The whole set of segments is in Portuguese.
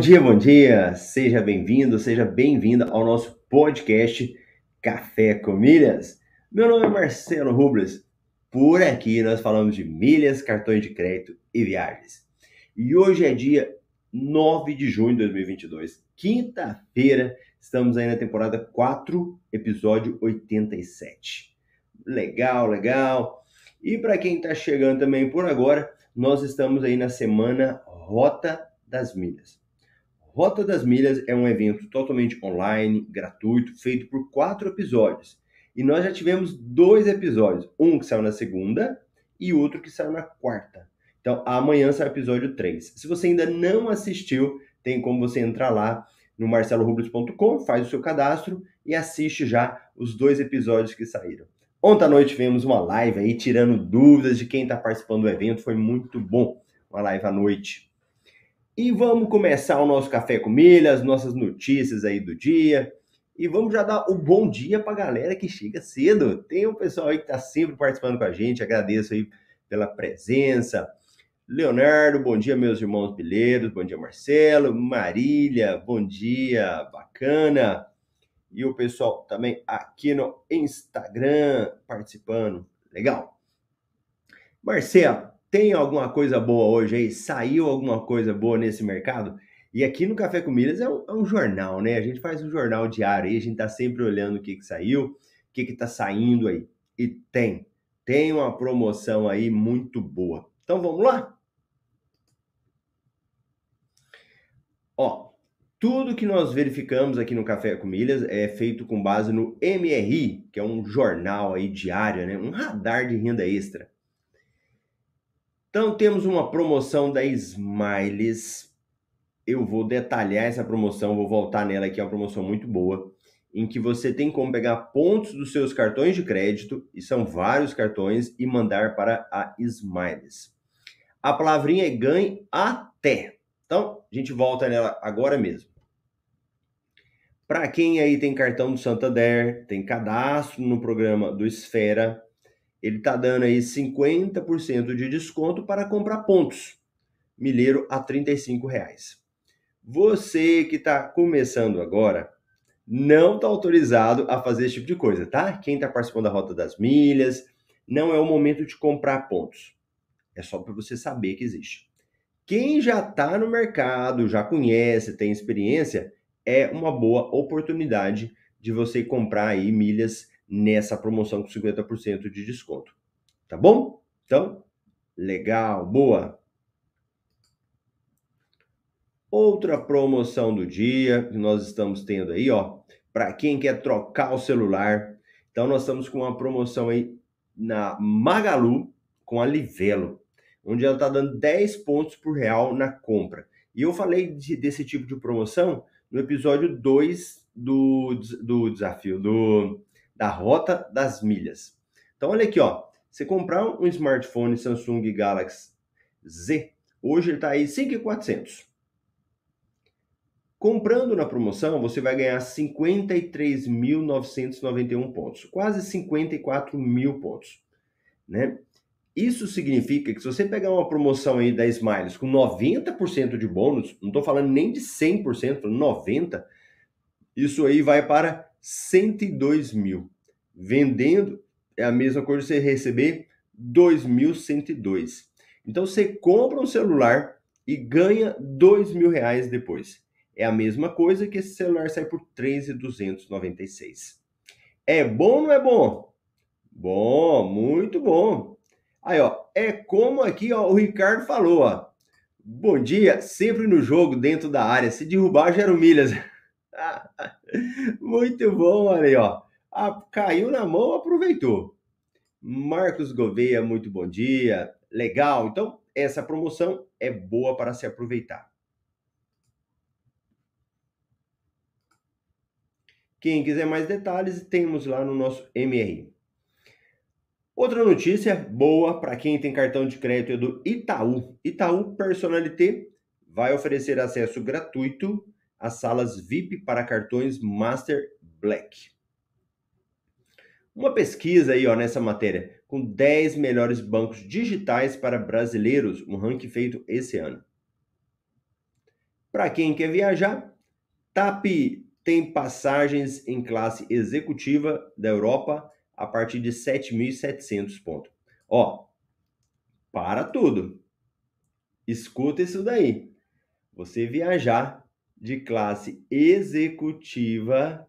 Dia, bom dia! Seja bem-vindo, seja bem-vinda ao nosso podcast Café com Milhas. Meu nome é Marcelo Rubles. Por aqui nós falamos de milhas, cartões de crédito e viagens. E hoje é dia 9 de junho de 2022, quinta-feira. Estamos aí na temporada 4, episódio 87. Legal, legal. E para quem está chegando também por agora, nós estamos aí na semana Rota das Milhas. Rota das Milhas é um evento totalmente online, gratuito, feito por quatro episódios. E nós já tivemos dois episódios, um que saiu na segunda e outro que saiu na quarta. Então, amanhã sai o episódio 3. Se você ainda não assistiu, tem como você entrar lá no marcelorubles.com, faz o seu cadastro e assiste já os dois episódios que saíram. Ontem à noite tivemos uma live aí tirando dúvidas de quem está participando do evento, foi muito bom. Uma live à noite. E vamos começar o nosso café com milhas, nossas notícias aí do dia. E vamos já dar o bom dia para a galera que chega cedo. Tem um pessoal aí que está sempre participando com a gente. Agradeço aí pela presença. Leonardo, bom dia, meus irmãos bilheiros. Bom dia, Marcelo. Marília, bom dia, bacana. E o pessoal também aqui no Instagram participando. Legal. Marcelo, tem alguma coisa boa hoje aí? Saiu alguma coisa boa nesse mercado? E aqui no Café com Milhas é um, é um jornal, né? A gente faz um jornal diário aí, a gente tá sempre olhando o que, que saiu, o que, que tá saindo aí. E tem, tem uma promoção aí muito boa. Então vamos lá? Ó, tudo que nós verificamos aqui no Café com Milhas é feito com base no MRI, que é um jornal aí diário, né? Um radar de renda extra. Então temos uma promoção da Smiles. Eu vou detalhar essa promoção, vou voltar nela aqui, é uma promoção muito boa, em que você tem como pegar pontos dos seus cartões de crédito, e são vários cartões, e mandar para a Smiles. A palavrinha é ganhe até. Então, a gente volta nela agora mesmo. Para quem aí tem cartão do Santander, tem cadastro no programa do Esfera, ele está dando aí 50% de desconto para comprar pontos. Milheiro a R$ reais. Você que está começando agora, não está autorizado a fazer esse tipo de coisa, tá? Quem está participando da Rota das Milhas, não é o momento de comprar pontos. É só para você saber que existe. Quem já está no mercado, já conhece, tem experiência, é uma boa oportunidade de você comprar aí milhas nessa promoção com 50% de desconto. Tá bom? Então, legal, boa. Outra promoção do dia que nós estamos tendo aí, ó, para quem quer trocar o celular. Então nós estamos com uma promoção aí na Magalu com a Livelo, onde ela está dando 10 pontos por real na compra. E eu falei de, desse tipo de promoção no episódio 2 do, do desafio, do da rota das milhas. Então, olha aqui, ó. Você comprar um smartphone Samsung Galaxy Z, hoje ele está aí 5.400. Comprando na promoção, você vai ganhar 53.991 pontos, quase 54 mil pontos, né? Isso significa que se você pegar uma promoção aí da Smiles com 90% de bônus, não estou falando nem de 100%, falando 90%, isso aí vai para 102 mil. Vendendo é a mesma coisa você receber 2.102. Então você compra um celular e ganha dois mil reais depois. É a mesma coisa que esse celular sai por 13.296. É bom ou não é bom? Bom, muito bom. Aí, ó, é como aqui, ó, o Ricardo falou, ó. Bom dia, sempre no jogo, dentro da área. Se derrubar, gera milhas. muito bom, olha aí, ó. Caiu na mão, aproveitou. Marcos Gouveia, muito bom dia. Legal. Então, essa promoção é boa para se aproveitar. Quem quiser mais detalhes, temos lá no nosso MRI. Outra notícia boa para quem tem cartão de crédito é do Itaú. Itaú Personalité vai oferecer acesso gratuito às salas VIP para cartões Master Black. Uma pesquisa aí, ó, nessa matéria, com 10 melhores bancos digitais para brasileiros, um ranking feito esse ano. Para quem quer viajar, TAP tem passagens em classe executiva da Europa a partir de 7.700 pontos. Ó, para tudo. Escuta isso daí. Você viajar de classe executiva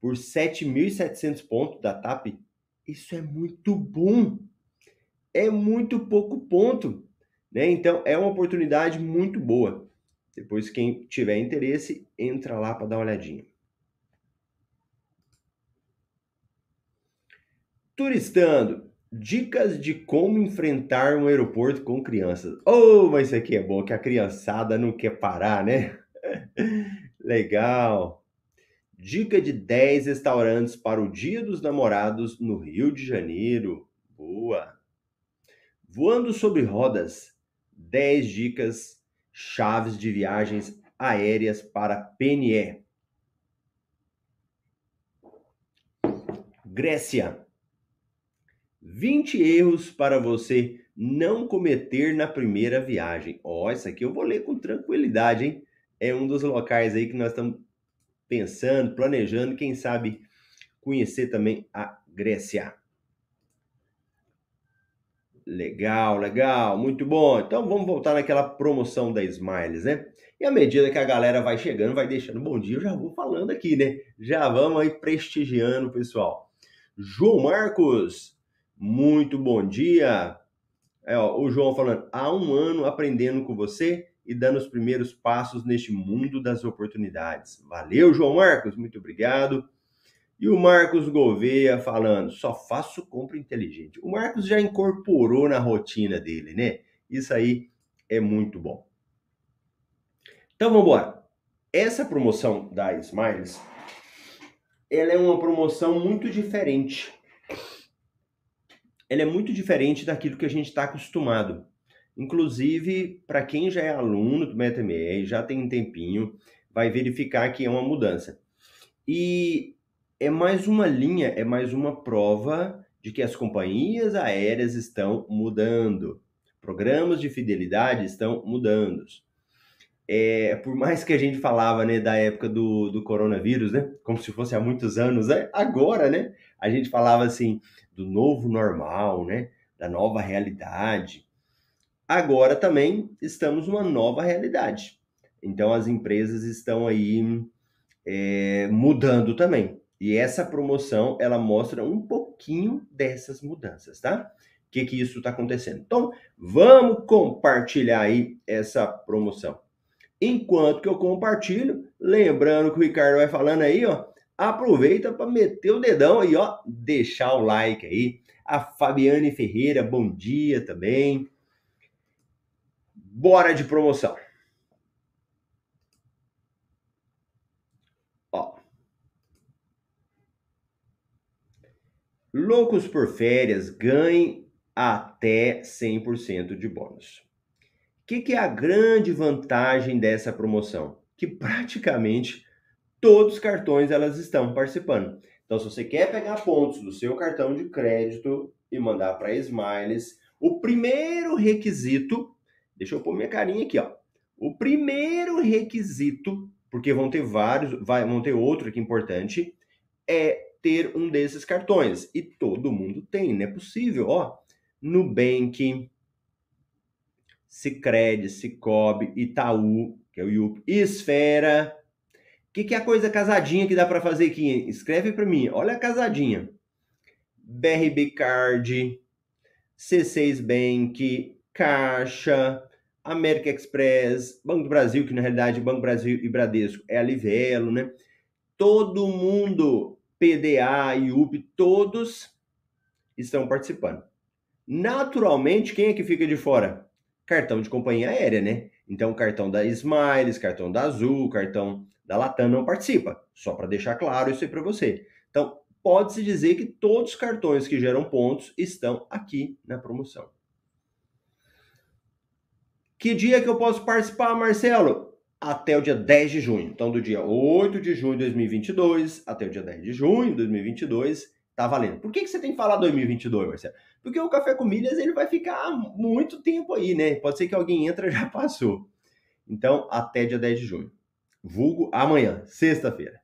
por 7.700 pontos da TAP, isso é muito bom. É muito pouco ponto, né? Então é uma oportunidade muito boa. Depois quem tiver interesse, entra lá para dar uma olhadinha. Turistando, dicas de como enfrentar um aeroporto com crianças. Oh, mas isso aqui é bom, que a criançada não quer parar, né? Legal. Dica de 10 restaurantes para o Dia dos Namorados no Rio de Janeiro. Boa! Voando sobre rodas. 10 dicas chaves de viagens aéreas para PNE. Grécia. 20 erros para você não cometer na primeira viagem. Ó, oh, isso aqui eu vou ler com tranquilidade, hein? É um dos locais aí que nós estamos pensando, planejando, quem sabe conhecer também a Grécia. Legal, legal, muito bom. Então vamos voltar naquela promoção da Smiles, né? E à medida que a galera vai chegando, vai deixando bom dia, eu já vou falando aqui, né? Já vamos aí prestigiando pessoal. João Marcos, muito bom dia. É, ó, o João falando, há um ano aprendendo com você e dando os primeiros passos neste mundo das oportunidades. Valeu, João Marcos, muito obrigado. E o Marcos Gouveia falando, só faço compra inteligente. O Marcos já incorporou na rotina dele, né? Isso aí é muito bom. Então vamos embora. Essa promoção da Smiles, ela é uma promoção muito diferente. Ela é muito diferente daquilo que a gente está acostumado. Inclusive, para quem já é aluno do MetaMR, já tem um tempinho, vai verificar que é uma mudança. E é mais uma linha, é mais uma prova de que as companhias aéreas estão mudando. Programas de fidelidade estão mudando. É, por mais que a gente falava né, da época do, do coronavírus, né, como se fosse há muitos anos, né, agora, né, a gente falava assim do novo normal, né, da nova realidade. Agora também estamos numa nova realidade. Então as empresas estão aí é, mudando também. E essa promoção ela mostra um pouquinho dessas mudanças, tá? O que, que isso está acontecendo? Então, vamos compartilhar aí essa promoção. Enquanto que eu compartilho, lembrando que o Ricardo vai falando aí, ó, aproveita para meter o dedão aí, ó, deixar o like aí. A Fabiane Ferreira, bom dia também. Bora de promoção. Ó. Loucos por férias ganhem até 100% de bônus. O que, que é a grande vantagem dessa promoção? Que praticamente todos os cartões elas estão participando. Então, se você quer pegar pontos do seu cartão de crédito e mandar para Smiles, o primeiro requisito Deixa eu pôr minha carinha aqui, ó. O primeiro requisito, porque vão ter vários, vai, vão ter outro aqui importante, é ter um desses cartões. E todo mundo tem, não é possível, ó. Nubank, Sicredi, Cicobi, Itaú, que é o IUP, Esfera, que, que é a coisa casadinha que dá para fazer aqui? Escreve para mim. Olha a casadinha. BRB Card, C6 Bank, Caixa, América Express, Banco do Brasil, que na realidade Banco Brasil e Bradesco é a Livelo, né? Todo mundo, PDA e UP, todos estão participando. Naturalmente, quem é que fica de fora? Cartão de companhia aérea, né? Então, cartão da Smiles, cartão da Azul, cartão da Latam não participa. Só para deixar claro isso aí para você. Então, pode-se dizer que todos os cartões que geram pontos estão aqui na promoção. Que dia que eu posso participar, Marcelo? Até o dia 10 de junho. Então, do dia 8 de junho de 2022 até o dia 10 de junho de 2022, tá valendo. Por que, que você tem que falar 2022, Marcelo? Porque o Café com Milhas ele vai ficar muito tempo aí, né? Pode ser que alguém entra já passou. Então, até dia 10 de junho. Vulgo amanhã, sexta-feira.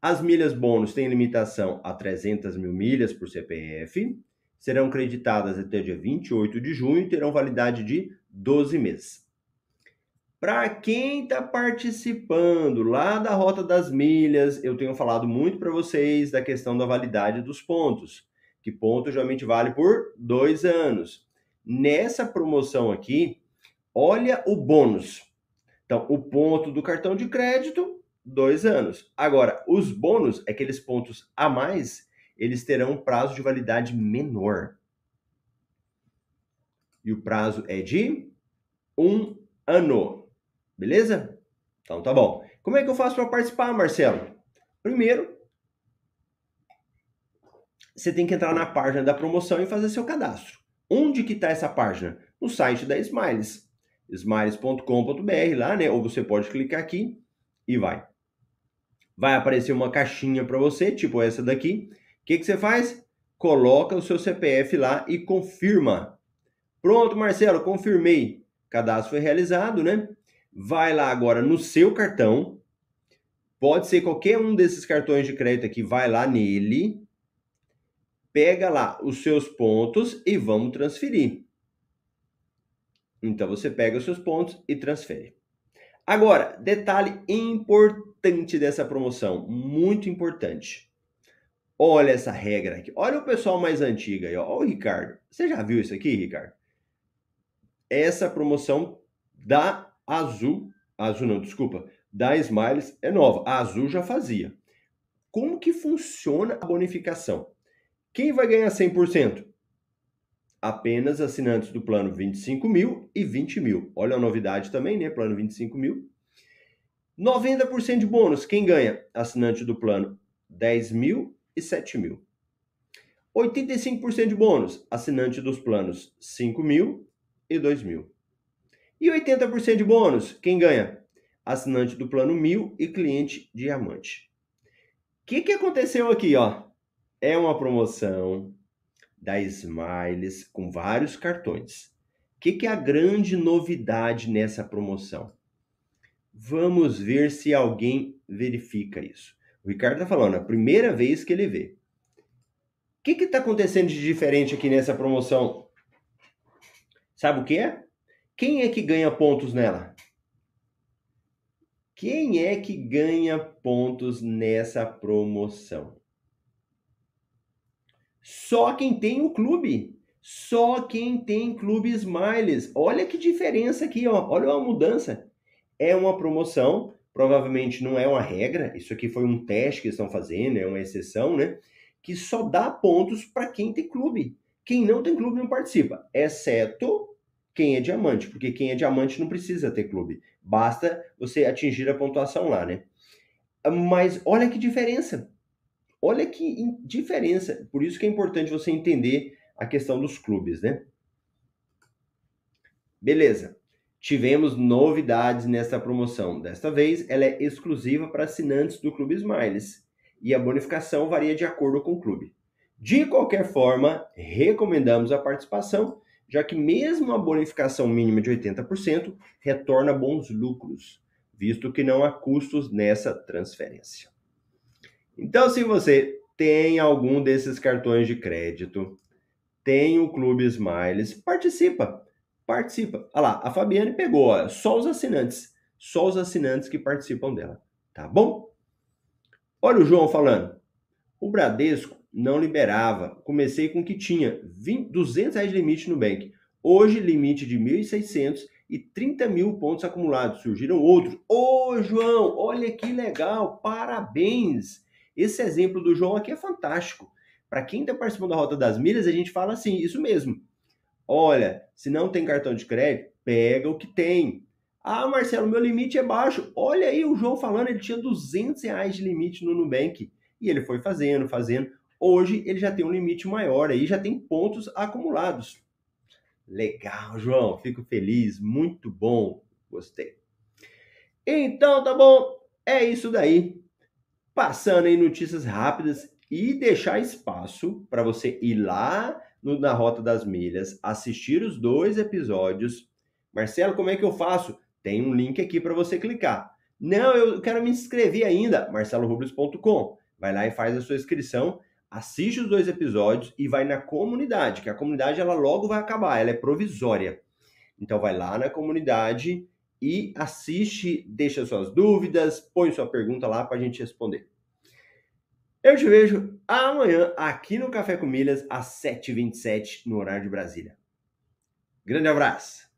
As milhas bônus têm limitação a 300 mil milhas por CPF, serão creditadas até dia 28 de junho e terão validade de 12 meses. Para quem está participando lá da Rota das Milhas, eu tenho falado muito para vocês da questão da validade dos pontos, que ponto geralmente vale por dois anos. Nessa promoção aqui, olha o bônus. Então, o ponto do cartão de crédito, dois anos. Agora, os bônus, aqueles pontos a mais, eles terão um prazo de validade menor. E o prazo é de um ano. Beleza? Então tá bom. Como é que eu faço para participar, Marcelo? Primeiro, você tem que entrar na página da promoção e fazer seu cadastro. Onde que está essa página? No site da Smiles smiles.com.br lá, né? Ou você pode clicar aqui e vai. Vai aparecer uma caixinha para você, tipo essa daqui. Que, que você faz? Coloca o seu CPF lá e confirma. Pronto, Marcelo, confirmei. Cadastro foi realizado, né? Vai lá agora no seu cartão. Pode ser qualquer um desses cartões de crédito aqui, vai lá nele. Pega lá os seus pontos e vamos transferir. Então você pega os seus pontos e transfere. Agora, detalhe importante dessa promoção, muito importante. Olha essa regra aqui. Olha o pessoal mais antigo aí, ó. Olha o Ricardo. Você já viu isso aqui, Ricardo? Essa promoção da Azul, Azul não, desculpa, da Smiles é nova. A Azul já fazia. Como que funciona a bonificação? Quem vai ganhar 100%? apenas assinantes do plano 25 mil e 20 mil. Olha a novidade também, né? Plano 25 mil. 90% de bônus, quem ganha? Assinante do plano 10 mil e 7 mil. 85% de bônus, assinante dos planos 5 mil e 2 mil. E 80% de bônus, quem ganha? Assinante do plano 1000 e cliente diamante. O que, que aconteceu aqui, ó? É uma promoção da Smiles com vários cartões. O que, que é a grande novidade nessa promoção? Vamos ver se alguém verifica isso. O Ricardo está falando, a primeira vez que ele vê. O que está acontecendo de diferente aqui nessa promoção? Sabe o que é? Quem é que ganha pontos nela? Quem é que ganha pontos nessa promoção? Só quem tem o clube. Só quem tem clube Smiles. Olha que diferença aqui, ó. Olha a mudança. É uma promoção, provavelmente não é uma regra. Isso aqui foi um teste que estão fazendo, é uma exceção, né? Que só dá pontos para quem tem clube. Quem não tem clube não participa, exceto quem é diamante, porque quem é diamante não precisa ter clube. Basta você atingir a pontuação lá, né? Mas olha que diferença. Olha que diferença. Por isso que é importante você entender a questão dos clubes, né? Beleza. Tivemos novidades nesta promoção. Desta vez, ela é exclusiva para assinantes do Clube Smiles e a bonificação varia de acordo com o clube. De qualquer forma, recomendamos a participação, já que mesmo a bonificação mínima de 80% retorna bons lucros, visto que não há custos nessa transferência. Então, se você tem algum desses cartões de crédito, tem o Clube Smiles, participa. Participa. Olha lá, a Fabiane pegou, ó, só os assinantes. Só os assinantes que participam dela. Tá bom? Olha o João falando. O Bradesco não liberava. Comecei com o que tinha 20, 200 reais de limite no Bank. Hoje, limite de 1.600 e 30 mil pontos acumulados. Surgiram outros. Ô, João, olha que legal. Parabéns. Esse exemplo do João aqui é fantástico. Para quem está participando da Rota das Milhas, a gente fala assim, isso mesmo. Olha, se não tem cartão de crédito, pega o que tem. Ah, Marcelo, meu limite é baixo. Olha aí o João falando, ele tinha 200 reais de limite no Nubank. E ele foi fazendo, fazendo. Hoje ele já tem um limite maior, aí já tem pontos acumulados. Legal, João, fico feliz, muito bom, gostei. Então, tá bom, é isso daí. Passando em notícias rápidas e deixar espaço para você ir lá no, na Rota das Milhas, assistir os dois episódios. Marcelo, como é que eu faço? Tem um link aqui para você clicar. Não, eu quero me inscrever ainda, marcelorubles.com. Vai lá e faz a sua inscrição, assiste os dois episódios e vai na comunidade, que a comunidade ela logo vai acabar, ela é provisória. Então vai lá na comunidade e assiste, deixa suas dúvidas, põe sua pergunta lá para a gente responder. Eu te vejo amanhã aqui no Café com Milhas às 7h27 no horário de Brasília. Grande abraço!